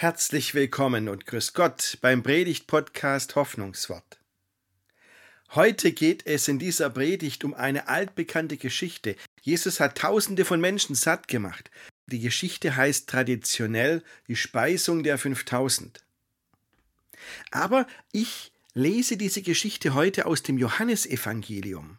Herzlich willkommen und grüß Gott beim Predigt-Podcast Hoffnungswort. Heute geht es in dieser Predigt um eine altbekannte Geschichte. Jesus hat Tausende von Menschen satt gemacht. Die Geschichte heißt traditionell die Speisung der 5000. Aber ich lese diese Geschichte heute aus dem Johannesevangelium.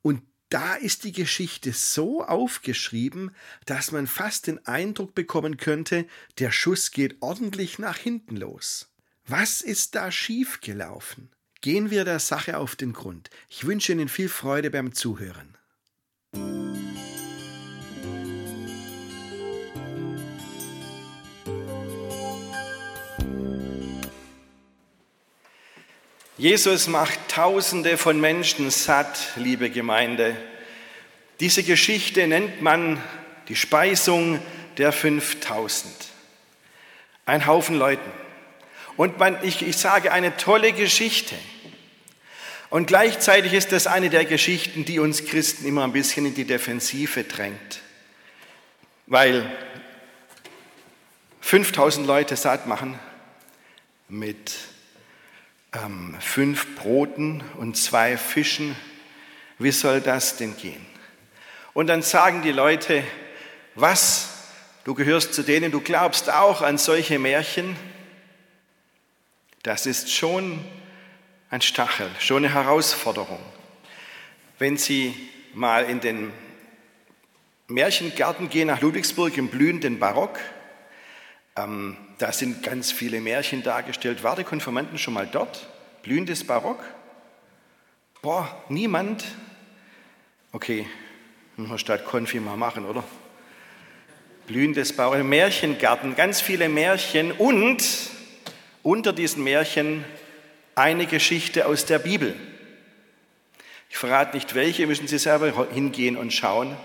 Und da ist die Geschichte so aufgeschrieben, dass man fast den Eindruck bekommen könnte, der Schuss geht ordentlich nach hinten los. Was ist da schiefgelaufen? Gehen wir der Sache auf den Grund. Ich wünsche Ihnen viel Freude beim Zuhören. Jesus macht Tausende von Menschen satt, liebe Gemeinde. Diese Geschichte nennt man die Speisung der 5000. Ein Haufen Leuten. Und man, ich, ich sage eine tolle Geschichte. Und gleichzeitig ist das eine der Geschichten, die uns Christen immer ein bisschen in die Defensive drängt. Weil 5000 Leute satt machen mit ähm, fünf Broten und zwei Fischen. Wie soll das denn gehen? Und dann sagen die Leute, was? Du gehörst zu denen, du glaubst auch an solche Märchen? Das ist schon ein Stachel, schon eine Herausforderung. Wenn Sie mal in den Märchengarten gehen nach Ludwigsburg im blühenden Barock, ähm, da sind ganz viele Märchen dargestellt. War der Konfirmanden schon mal dort? Blühendes Barock? Boah, niemand? Okay, müssen wir statt Konfi mal machen, oder? Blühendes Barock, Märchengarten, ganz viele Märchen und unter diesen Märchen eine Geschichte aus der Bibel. Ich verrate nicht welche, müssen Sie selber hingehen und schauen,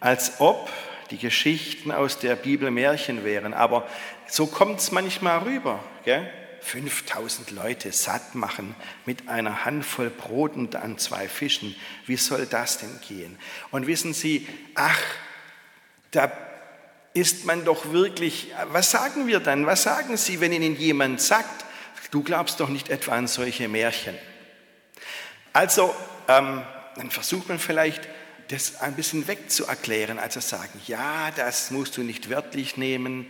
als ob die Geschichten aus der Bibel Märchen wären. Aber so kommt es manchmal rüber. Gell? 5000 Leute satt machen mit einer Handvoll Brot und an zwei Fischen. Wie soll das denn gehen? Und wissen Sie, ach, da ist man doch wirklich, was sagen wir dann? Was sagen Sie, wenn Ihnen jemand sagt, du glaubst doch nicht etwa an solche Märchen? Also, ähm, dann versucht man vielleicht, das ein bisschen wegzuerklären, also sagen, ja, das musst du nicht wörtlich nehmen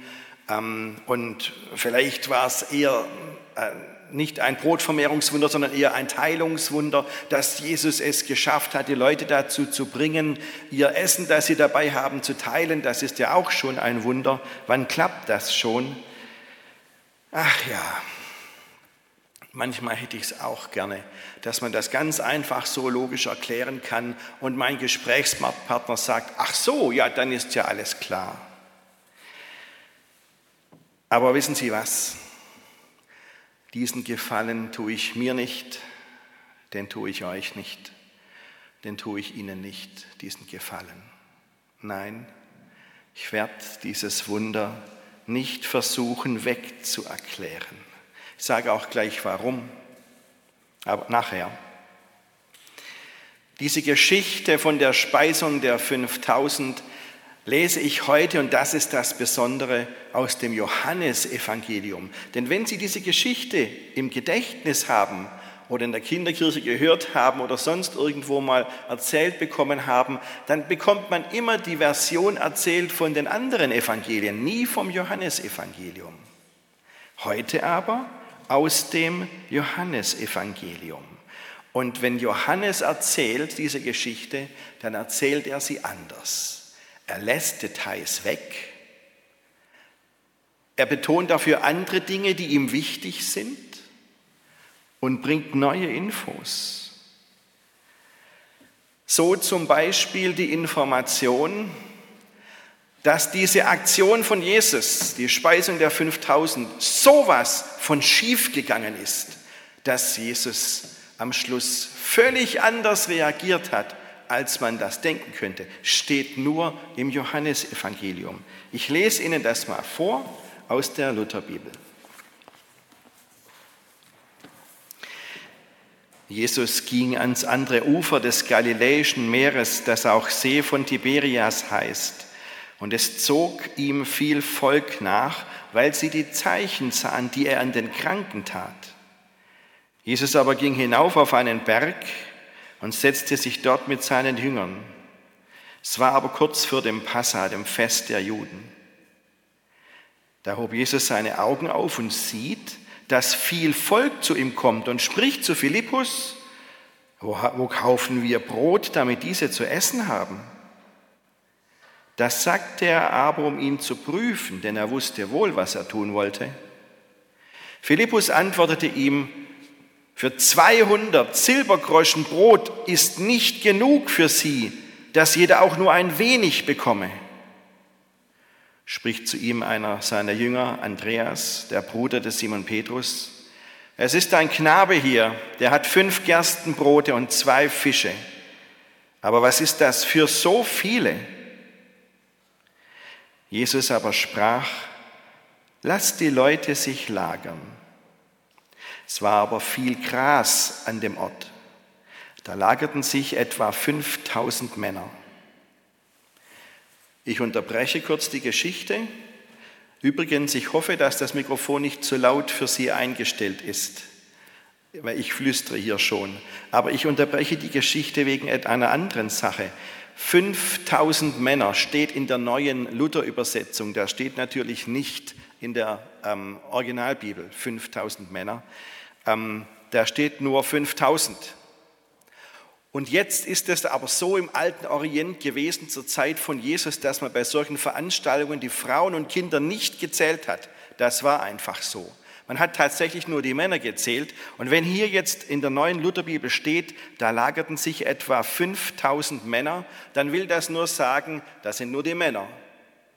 ähm, und vielleicht war es eher äh, nicht ein Brotvermehrungswunder, sondern eher ein Teilungswunder, dass Jesus es geschafft hat, die Leute dazu zu bringen, ihr Essen, das sie dabei haben, zu teilen. Das ist ja auch schon ein Wunder. Wann klappt das schon? Ach ja, Manchmal hätte ich es auch gerne, dass man das ganz einfach so logisch erklären kann und mein Gesprächspartner sagt, ach so, ja, dann ist ja alles klar. Aber wissen Sie was? Diesen Gefallen tue ich mir nicht, den tue ich euch nicht, den tue ich Ihnen nicht, diesen Gefallen. Nein, ich werde dieses Wunder nicht versuchen wegzuerklären. Ich sage auch gleich warum, aber nachher. Diese Geschichte von der Speisung der 5000 lese ich heute, und das ist das Besondere, aus dem Johannesevangelium. Denn wenn Sie diese Geschichte im Gedächtnis haben oder in der Kinderkirche gehört haben oder sonst irgendwo mal erzählt bekommen haben, dann bekommt man immer die Version erzählt von den anderen Evangelien, nie vom Johannesevangelium. Heute aber aus dem Johannesevangelium. Und wenn Johannes erzählt diese Geschichte, dann erzählt er sie anders. Er lässt Details weg. Er betont dafür andere Dinge, die ihm wichtig sind und bringt neue Infos. So zum Beispiel die Information, dass diese Aktion von Jesus, die Speisung der 5000, sowas von schief gegangen ist, dass Jesus am Schluss völlig anders reagiert hat, als man das denken könnte, steht nur im Johannesevangelium. Ich lese Ihnen das mal vor aus der Lutherbibel. Jesus ging ans andere Ufer des Galiläischen Meeres, das auch See von Tiberias heißt. Und es zog ihm viel Volk nach, weil sie die Zeichen sahen, die er an den Kranken tat. Jesus aber ging hinauf auf einen Berg und setzte sich dort mit seinen Jüngern. Es war aber kurz vor dem Passa, dem Fest der Juden. Da hob Jesus seine Augen auf und sieht, dass viel Volk zu ihm kommt und spricht zu Philippus, wo, wo kaufen wir Brot, damit diese zu essen haben? Das sagte er aber, um ihn zu prüfen, denn er wusste wohl, was er tun wollte. Philippus antwortete ihm, für 200 Silbergroschen Brot ist nicht genug für sie, dass jeder auch nur ein wenig bekomme. Spricht zu ihm einer seiner Jünger, Andreas, der Bruder des Simon Petrus. Es ist ein Knabe hier, der hat fünf Gerstenbrote und zwei Fische. Aber was ist das für so viele? Jesus aber sprach, lasst die Leute sich lagern. Es war aber viel Gras an dem Ort. Da lagerten sich etwa 5000 Männer. Ich unterbreche kurz die Geschichte. Übrigens, ich hoffe, dass das Mikrofon nicht zu laut für Sie eingestellt ist, weil ich flüstere hier schon. Aber ich unterbreche die Geschichte wegen einer anderen Sache. 5000 Männer steht in der neuen Luther-Übersetzung. Da steht natürlich nicht in der ähm, Originalbibel 5000 Männer. Ähm, da steht nur 5000. Und jetzt ist es aber so im alten Orient gewesen zur Zeit von Jesus, dass man bei solchen Veranstaltungen die Frauen und Kinder nicht gezählt hat. Das war einfach so. Man hat tatsächlich nur die Männer gezählt. Und wenn hier jetzt in der neuen Lutherbibel steht, da lagerten sich etwa 5000 Männer, dann will das nur sagen, das sind nur die Männer.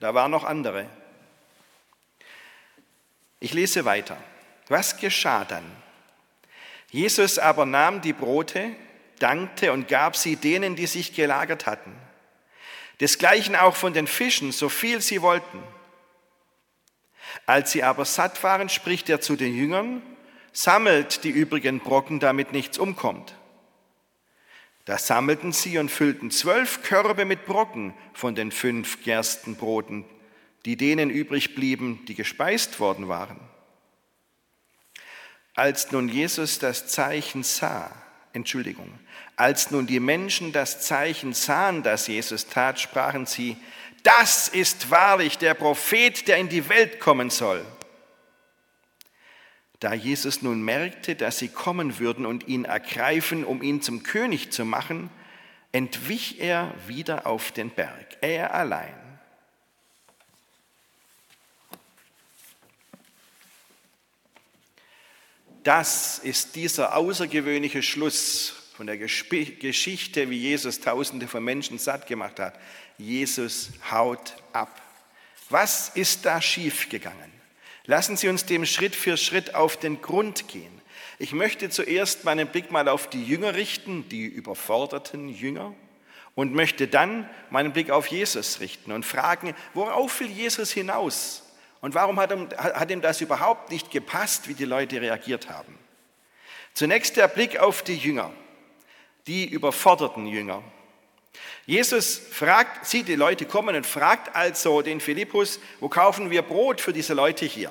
Da waren noch andere. Ich lese weiter. Was geschah dann? Jesus aber nahm die Brote, dankte und gab sie denen, die sich gelagert hatten. Desgleichen auch von den Fischen, so viel sie wollten. Als sie aber satt waren, spricht er zu den Jüngern, sammelt die übrigen Brocken, damit nichts umkommt. Da sammelten sie und füllten zwölf Körbe mit Brocken von den fünf Gerstenbroten, die denen übrig blieben, die gespeist worden waren. Als nun Jesus das Zeichen sah, Entschuldigung, als nun die Menschen das Zeichen sahen, das Jesus tat, sprachen sie, das ist wahrlich der Prophet, der in die Welt kommen soll. Da Jesus nun merkte, dass sie kommen würden und ihn ergreifen, um ihn zum König zu machen, entwich er wieder auf den Berg, er allein. Das ist dieser außergewöhnliche Schluss von der Geschichte, wie Jesus Tausende von Menschen satt gemacht hat. Jesus haut ab. Was ist da schiefgegangen? Lassen Sie uns dem Schritt für Schritt auf den Grund gehen. Ich möchte zuerst meinen Blick mal auf die Jünger richten, die überforderten Jünger, und möchte dann meinen Blick auf Jesus richten und fragen, worauf will Jesus hinaus? Und warum hat ihm, hat ihm das überhaupt nicht gepasst, wie die Leute reagiert haben? Zunächst der Blick auf die Jünger die überforderten Jünger. Jesus fragt, sieht die Leute kommen und fragt also den Philippus, wo kaufen wir Brot für diese Leute hier?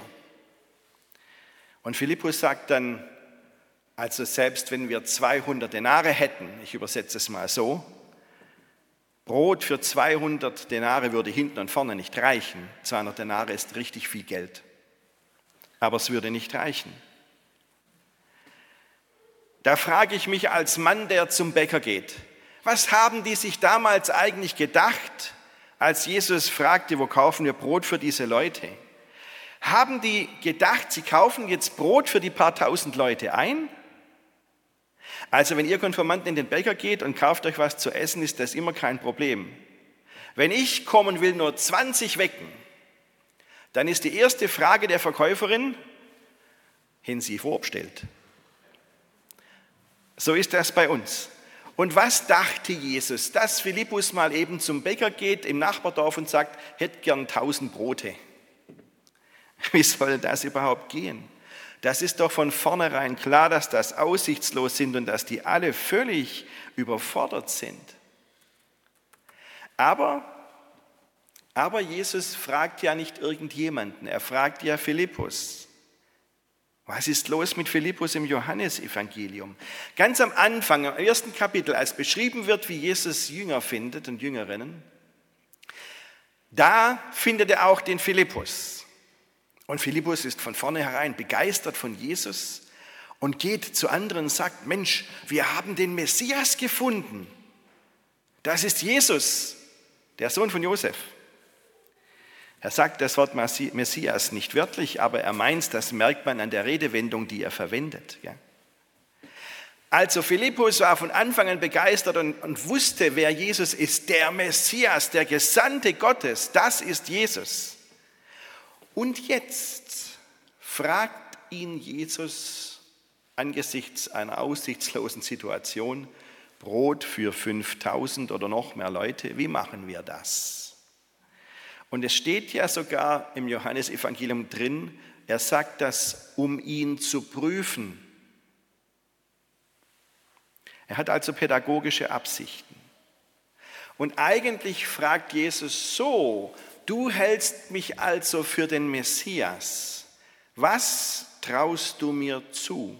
Und Philippus sagt dann, also selbst wenn wir 200 Denare hätten, ich übersetze es mal so, Brot für 200 Denare würde hinten und vorne nicht reichen. 200 Denare ist richtig viel Geld. Aber es würde nicht reichen. Da frage ich mich als Mann, der zum Bäcker geht, was haben die sich damals eigentlich gedacht, als Jesus fragte, wo kaufen wir Brot für diese Leute? Haben die gedacht, sie kaufen jetzt Brot für die paar tausend Leute ein? Also wenn ihr Konformanten in den Bäcker geht und kauft euch was zu essen, ist das immer kein Problem. Wenn ich kommen will, nur 20 wecken, dann ist die erste Frage der Verkäuferin, hin sie vorbestellt. So ist das bei uns. Und was dachte Jesus, dass Philippus mal eben zum Bäcker geht im Nachbardorf und sagt, hätte gern tausend Brote? Wie soll das überhaupt gehen? Das ist doch von vornherein klar, dass das aussichtslos sind und dass die alle völlig überfordert sind. Aber Aber Jesus fragt ja nicht irgendjemanden, er fragt ja Philippus. Was ist los mit Philippus im Johannesevangelium? Ganz am Anfang, im ersten Kapitel, als beschrieben wird, wie Jesus Jünger findet und Jüngerinnen, da findet er auch den Philippus. Und Philippus ist von vornherein begeistert von Jesus und geht zu anderen und sagt, Mensch, wir haben den Messias gefunden. Das ist Jesus, der Sohn von Josef. Er sagt das Wort Messias nicht wörtlich, aber er meint, das merkt man an der Redewendung, die er verwendet. Also Philippus war von Anfang an begeistert und, wusste, wer Jesus ist. Der Messias, der Gesandte Gottes, das ist Jesus. Und jetzt fragt ihn Jesus angesichts einer aussichtslosen Situation, Brot für 5000 oder noch mehr Leute, wie machen wir das? Und es steht ja sogar im Johannesevangelium drin, er sagt das, um ihn zu prüfen. Er hat also pädagogische Absichten. Und eigentlich fragt Jesus so, du hältst mich also für den Messias. Was traust du mir zu?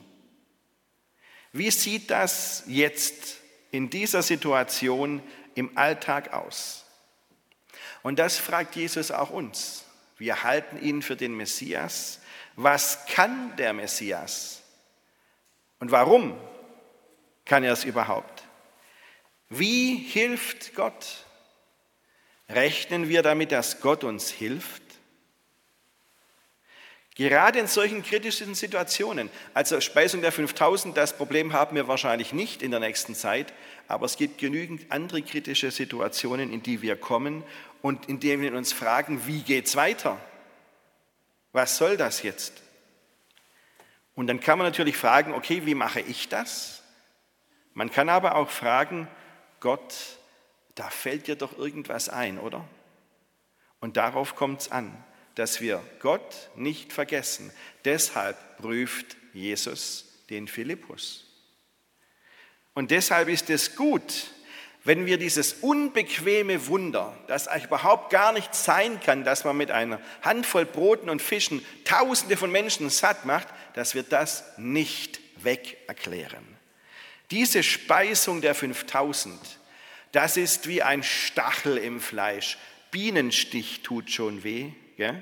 Wie sieht das jetzt in dieser Situation im Alltag aus? Und das fragt Jesus auch uns. Wir halten ihn für den Messias. Was kann der Messias? Und warum kann er es überhaupt? Wie hilft Gott? Rechnen wir damit, dass Gott uns hilft? Gerade in solchen kritischen Situationen, also Speisung der 5000, das Problem haben wir wahrscheinlich nicht in der nächsten Zeit, aber es gibt genügend andere kritische Situationen, in die wir kommen und in denen wir uns fragen, wie geht es weiter? Was soll das jetzt? Und dann kann man natürlich fragen, okay, wie mache ich das? Man kann aber auch fragen, Gott, da fällt dir doch irgendwas ein, oder? Und darauf kommt es an dass wir Gott nicht vergessen. Deshalb prüft Jesus den Philippus. Und deshalb ist es gut, wenn wir dieses unbequeme Wunder, das überhaupt gar nicht sein kann, dass man mit einer Handvoll Broten und Fischen Tausende von Menschen satt macht, dass wir das nicht weg erklären. Diese Speisung der 5000, das ist wie ein Stachel im Fleisch. Bienenstich tut schon weh. Gell?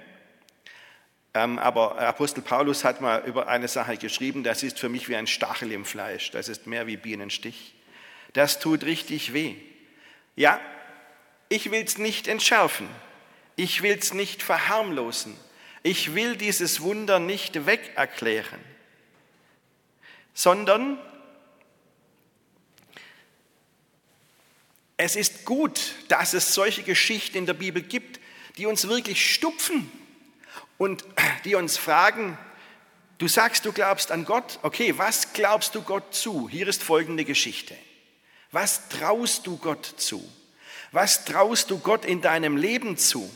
Ähm, aber Apostel Paulus hat mal über eine Sache geschrieben, das ist für mich wie ein Stachel im Fleisch, das ist mehr wie Bienenstich. Das tut richtig weh. Ja, ich will es nicht entschärfen, ich will es nicht verharmlosen, ich will dieses Wunder nicht wegerklären, sondern es ist gut, dass es solche Geschichten in der Bibel gibt, die uns wirklich stupfen und die uns fragen, du sagst, du glaubst an Gott, okay, was glaubst du Gott zu? Hier ist folgende Geschichte. Was traust du Gott zu? Was traust du Gott in deinem Leben zu?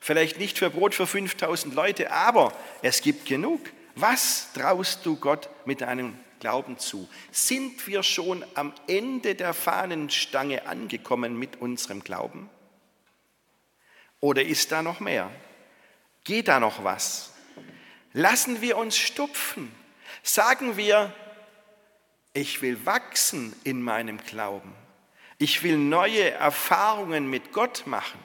Vielleicht nicht für Brot für 5000 Leute, aber es gibt genug. Was traust du Gott mit deinem Glauben zu? Sind wir schon am Ende der Fahnenstange angekommen mit unserem Glauben? Oder ist da noch mehr? Geht da noch was? Lassen wir uns stupfen. Sagen wir, ich will wachsen in meinem Glauben. Ich will neue Erfahrungen mit Gott machen.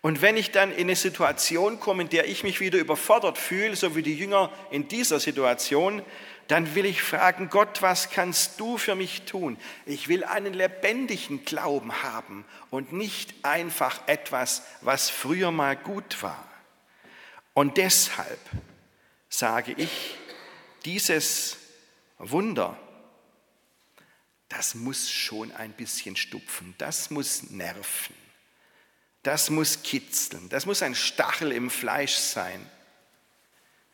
Und wenn ich dann in eine Situation komme, in der ich mich wieder überfordert fühle, so wie die Jünger in dieser Situation, dann will ich fragen, Gott, was kannst du für mich tun? Ich will einen lebendigen Glauben haben und nicht einfach etwas, was früher mal gut war. Und deshalb sage ich, dieses Wunder, das muss schon ein bisschen stupfen, das muss nerven, das muss kitzeln, das muss ein Stachel im Fleisch sein.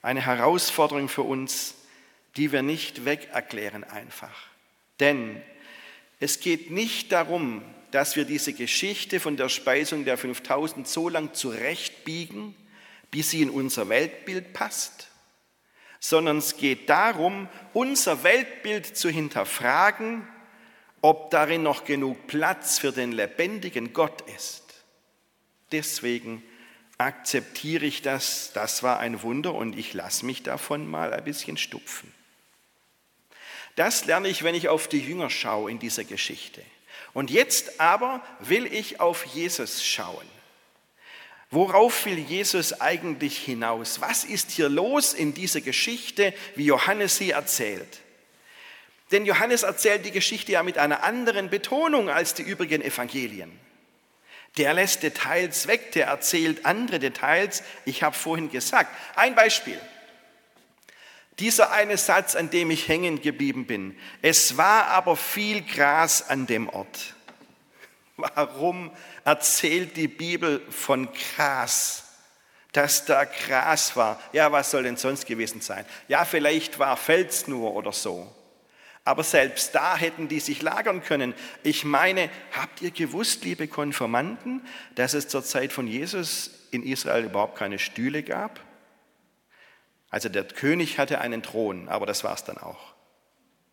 Eine Herausforderung für uns, die wir nicht wegerklären einfach. Denn es geht nicht darum, dass wir diese Geschichte von der Speisung der 5000 so lang zurechtbiegen, bis sie in unser Weltbild passt, sondern es geht darum, unser Weltbild zu hinterfragen, ob darin noch genug Platz für den lebendigen Gott ist. Deswegen akzeptiere ich das, das war ein Wunder und ich lasse mich davon mal ein bisschen stupfen. Das lerne ich, wenn ich auf die Jünger schaue in dieser Geschichte. Und jetzt aber will ich auf Jesus schauen. Worauf will Jesus eigentlich hinaus? Was ist hier los in dieser Geschichte, wie Johannes sie erzählt? Denn Johannes erzählt die Geschichte ja mit einer anderen Betonung als die übrigen Evangelien. Der lässt Details weg, der erzählt andere Details. Ich habe vorhin gesagt, ein Beispiel. Dieser eine Satz, an dem ich hängen geblieben bin. Es war aber viel Gras an dem Ort. Warum erzählt die Bibel von Gras? Dass da Gras war. Ja, was soll denn sonst gewesen sein? Ja, vielleicht war Fels nur oder so. Aber selbst da hätten die sich lagern können. Ich meine, habt ihr gewusst, liebe Konformanten, dass es zur Zeit von Jesus in Israel überhaupt keine Stühle gab? Also der König hatte einen Thron, aber das war es dann auch.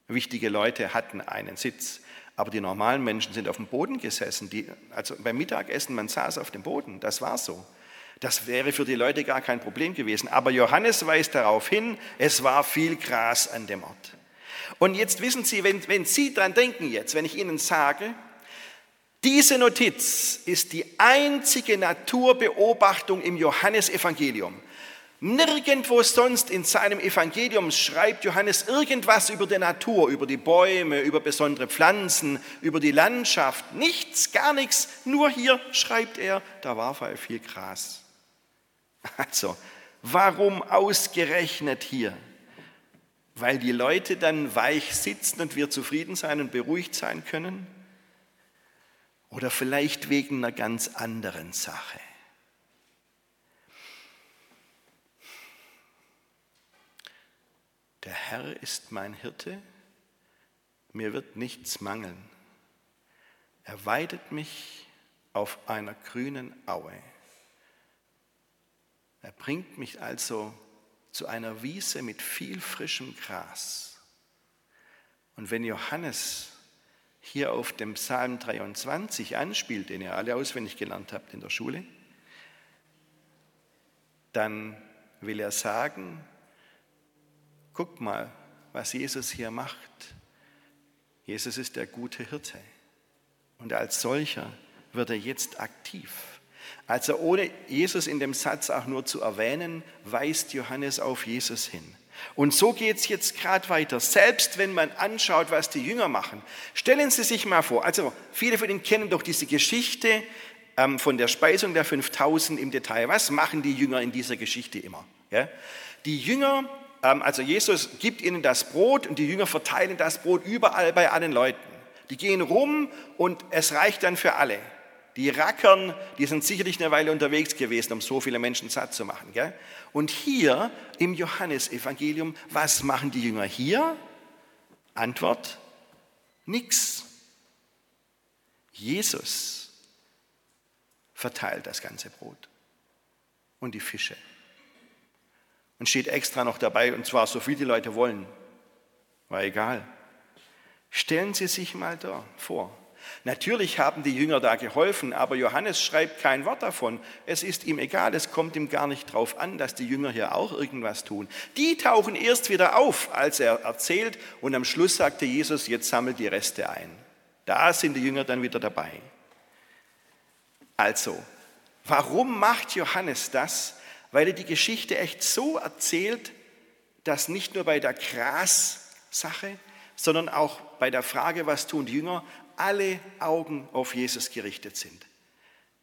Wichtige Leute hatten einen Sitz, aber die normalen Menschen sind auf dem Boden gesessen. Die, also beim Mittagessen, man saß auf dem Boden, das war so. Das wäre für die Leute gar kein Problem gewesen. Aber Johannes weist darauf hin, es war viel Gras an dem Ort. Und jetzt wissen Sie, wenn, wenn Sie daran denken jetzt, wenn ich Ihnen sage, diese Notiz ist die einzige Naturbeobachtung im Johannesevangelium. Nirgendwo sonst in seinem Evangelium schreibt Johannes irgendwas über die Natur, über die Bäume, über besondere Pflanzen, über die Landschaft. Nichts, gar nichts. Nur hier schreibt er, da war viel Gras. Also, warum ausgerechnet hier? Weil die Leute dann weich sitzen und wir zufrieden sein und beruhigt sein können? Oder vielleicht wegen einer ganz anderen Sache? Der Herr ist mein Hirte, mir wird nichts mangeln. Er weidet mich auf einer grünen Aue. Er bringt mich also zu einer Wiese mit viel frischem Gras. Und wenn Johannes hier auf dem Psalm 23 anspielt, den ihr alle auswendig gelernt habt in der Schule, dann will er sagen, guck mal, was Jesus hier macht. Jesus ist der gute Hirte und als solcher wird er jetzt aktiv. Also ohne Jesus in dem Satz auch nur zu erwähnen, weist Johannes auf Jesus hin. Und so geht es jetzt gerade weiter. Selbst wenn man anschaut, was die Jünger machen. Stellen Sie sich mal vor, also viele von Ihnen kennen doch diese Geschichte ähm, von der Speisung der 5000 im Detail. Was machen die Jünger in dieser Geschichte immer? Die Jünger, ähm, also Jesus gibt ihnen das Brot und die Jünger verteilen das Brot überall bei allen Leuten. Die gehen rum und es reicht dann für alle. Die Rackern, die sind sicherlich eine Weile unterwegs gewesen, um so viele Menschen satt zu machen. Gell? Und hier im Johannesevangelium, was machen die Jünger hier? Antwort, nix. Jesus verteilt das ganze Brot und die Fische. Und steht extra noch dabei, und zwar so viel die Leute wollen. War egal. Stellen Sie sich mal da vor, Natürlich haben die Jünger da geholfen, aber Johannes schreibt kein Wort davon. Es ist ihm egal, es kommt ihm gar nicht drauf an, dass die Jünger hier auch irgendwas tun. Die tauchen erst wieder auf, als er erzählt und am Schluss sagte Jesus, jetzt sammelt die Reste ein. Da sind die Jünger dann wieder dabei. Also, warum macht Johannes das? Weil er die Geschichte echt so erzählt, dass nicht nur bei der Gras-Sache, sondern auch bei der Frage, was tun die Jünger, alle Augen auf Jesus gerichtet sind.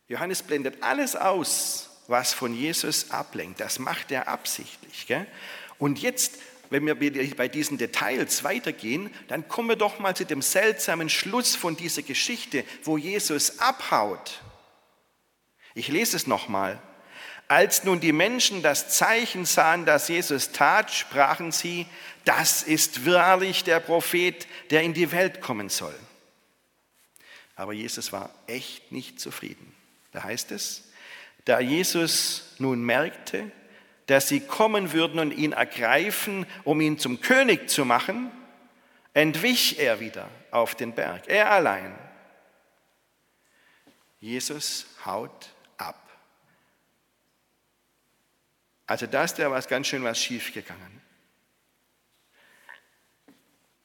Johannes blendet alles aus, was von Jesus ablenkt. Das macht er absichtlich. Gell? Und jetzt, wenn wir bei diesen Details weitergehen, dann kommen wir doch mal zu dem seltsamen Schluss von dieser Geschichte, wo Jesus abhaut. Ich lese es nochmal. Als nun die Menschen das Zeichen sahen, das Jesus tat, sprachen sie, das ist wahrlich der Prophet, der in die Welt kommen soll. Aber Jesus war echt nicht zufrieden. Da heißt es, da Jesus nun merkte, dass sie kommen würden und ihn ergreifen, um ihn zum König zu machen, entwich er wieder auf den Berg, er allein. Jesus haut ab. Also da ist ja ganz schön was schiefgegangen.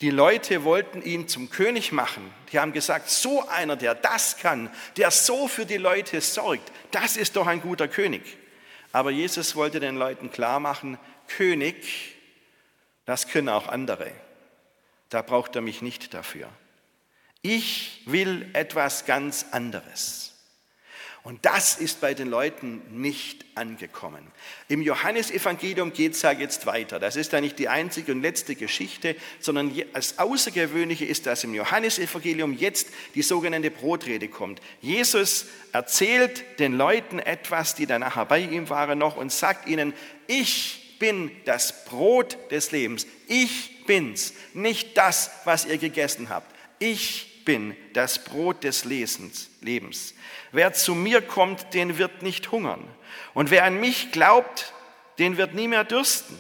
Die Leute wollten ihn zum König machen. Die haben gesagt, so einer, der das kann, der so für die Leute sorgt, das ist doch ein guter König. Aber Jesus wollte den Leuten klar machen, König, das können auch andere. Da braucht er mich nicht dafür. Ich will etwas ganz anderes. Und das ist bei den Leuten nicht angekommen. Im Johannesevangelium geht es ja jetzt weiter. Das ist ja nicht die einzige und letzte Geschichte, sondern das Außergewöhnliche ist, dass im Johannesevangelium jetzt die sogenannte Brotrede kommt. Jesus erzählt den Leuten etwas, die dann nachher bei ihm waren noch und sagt ihnen, ich bin das Brot des Lebens. Ich bin's, nicht das, was ihr gegessen habt. Ich bin das Brot des Lebens. Wer zu mir kommt, den wird nicht hungern. Und wer an mich glaubt, den wird nie mehr dürsten.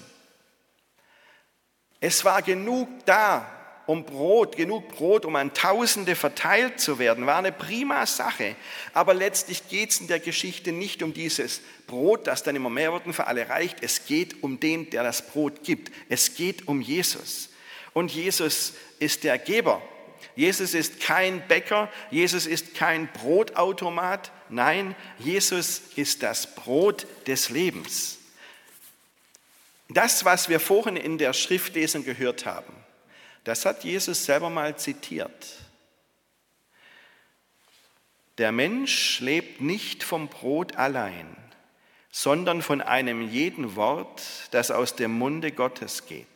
Es war genug da, um Brot, genug Brot, um an Tausende verteilt zu werden, war eine prima Sache. Aber letztlich geht es in der Geschichte nicht um dieses Brot, das dann immer mehr wird und für alle reicht. Es geht um den, der das Brot gibt. Es geht um Jesus. Und Jesus ist der Geber. Jesus ist kein Bäcker, Jesus ist kein Brotautomat, nein, Jesus ist das Brot des Lebens. Das, was wir vorhin in der Schriftlesung gehört haben, das hat Jesus selber mal zitiert. Der Mensch lebt nicht vom Brot allein, sondern von einem jeden Wort, das aus dem Munde Gottes geht.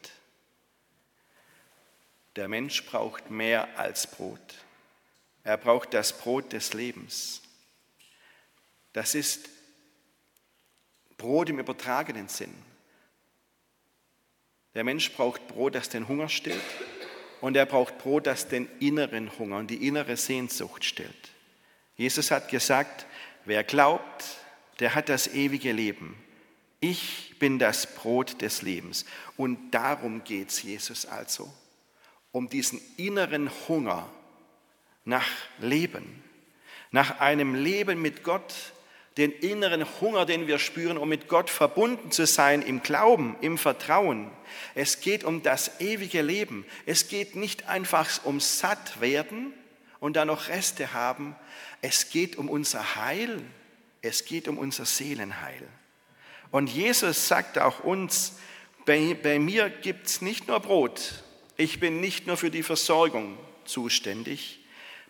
Der Mensch braucht mehr als Brot. Er braucht das Brot des Lebens. Das ist Brot im übertragenen Sinn. Der Mensch braucht Brot, das den Hunger stillt, und er braucht Brot, das den inneren Hunger und die innere Sehnsucht stillt. Jesus hat gesagt, wer glaubt, der hat das ewige Leben. Ich bin das Brot des Lebens. Und darum geht es Jesus also um diesen inneren Hunger nach Leben, nach einem Leben mit Gott, den inneren Hunger, den wir spüren, um mit Gott verbunden zu sein im Glauben, im Vertrauen. Es geht um das ewige Leben. Es geht nicht einfach ums Sattwerden und dann noch Reste haben. Es geht um unser Heil. Es geht um unser Seelenheil. Und Jesus sagt auch uns, bei, bei mir gibt es nicht nur Brot, ich bin nicht nur für die Versorgung zuständig,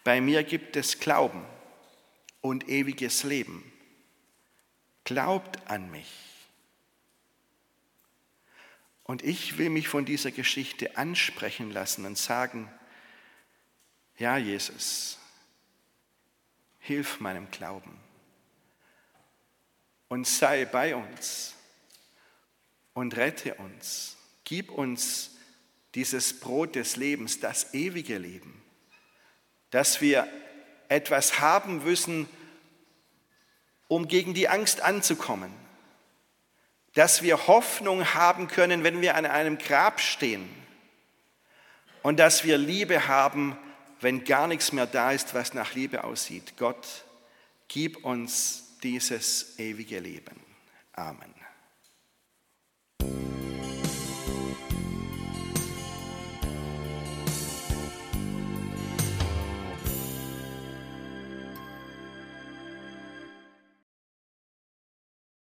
bei mir gibt es Glauben und ewiges Leben. Glaubt an mich. Und ich will mich von dieser Geschichte ansprechen lassen und sagen, ja Jesus, hilf meinem Glauben und sei bei uns und rette uns, gib uns dieses Brot des Lebens, das ewige Leben, dass wir etwas haben müssen, um gegen die Angst anzukommen, dass wir Hoffnung haben können, wenn wir an einem Grab stehen und dass wir Liebe haben, wenn gar nichts mehr da ist, was nach Liebe aussieht. Gott, gib uns dieses ewige Leben. Amen.